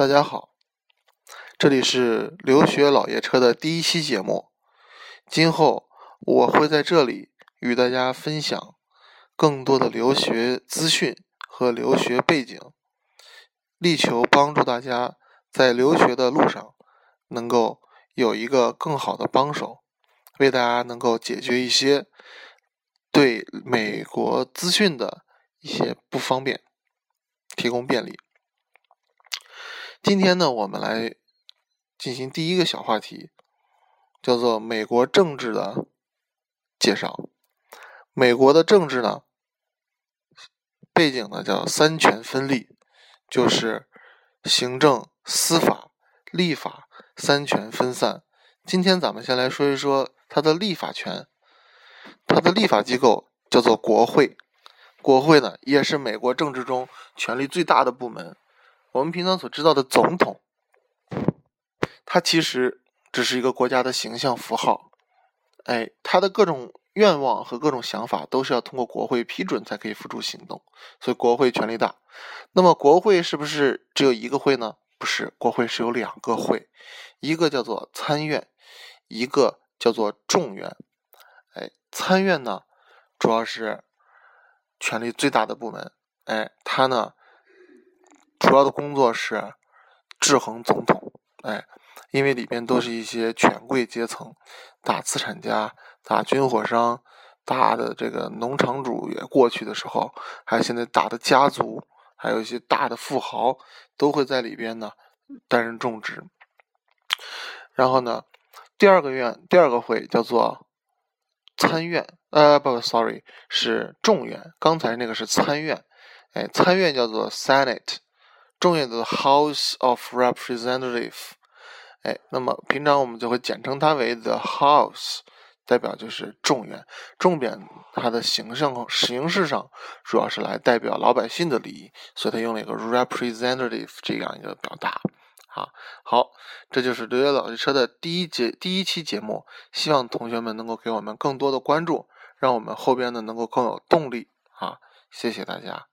大家好，这里是留学老爷车的第一期节目。今后我会在这里与大家分享更多的留学资讯和留学背景，力求帮助大家在留学的路上能够有一个更好的帮手，为大家能够解决一些对美国资讯的一些不方便，提供便利。今天呢，我们来进行第一个小话题，叫做美国政治的介绍。美国的政治呢，背景呢叫三权分立，就是行政、司法、立法三权分散。今天咱们先来说一说它的立法权，它的立法机构叫做国会。国会呢，也是美国政治中权力最大的部门。我们平常所知道的总统，他其实只是一个国家的形象符号。哎，他的各种愿望和各种想法都是要通过国会批准才可以付诸行动，所以国会权力大。那么，国会是不是只有一个会呢？不是，国会是有两个会，一个叫做参院，一个叫做众院。哎，参院呢，主要是权力最大的部门。哎，它呢。主要的工作是制衡总统，哎，因为里边都是一些权贵阶层，大资产家、大军火商、大的这个农场主也过去的时候，还有现在大的家族，还有一些大的富豪都会在里边呢担任重职。然后呢，第二个院、第二个会叫做参院，呃，不不，sorry，是众院。刚才那个是参院，哎，参院叫做 Senate。众院的 House of Representative，哎，那么平常我们就会简称它为 The House，代表就是众院。重点它的形象形式上主要是来代表老百姓的利益，所以它用了一个 representative 这样一个表达。啊，好，这就是留学老爷车的第一节第一期节目，希望同学们能够给我们更多的关注，让我们后边呢能够更有动力。啊，谢谢大家。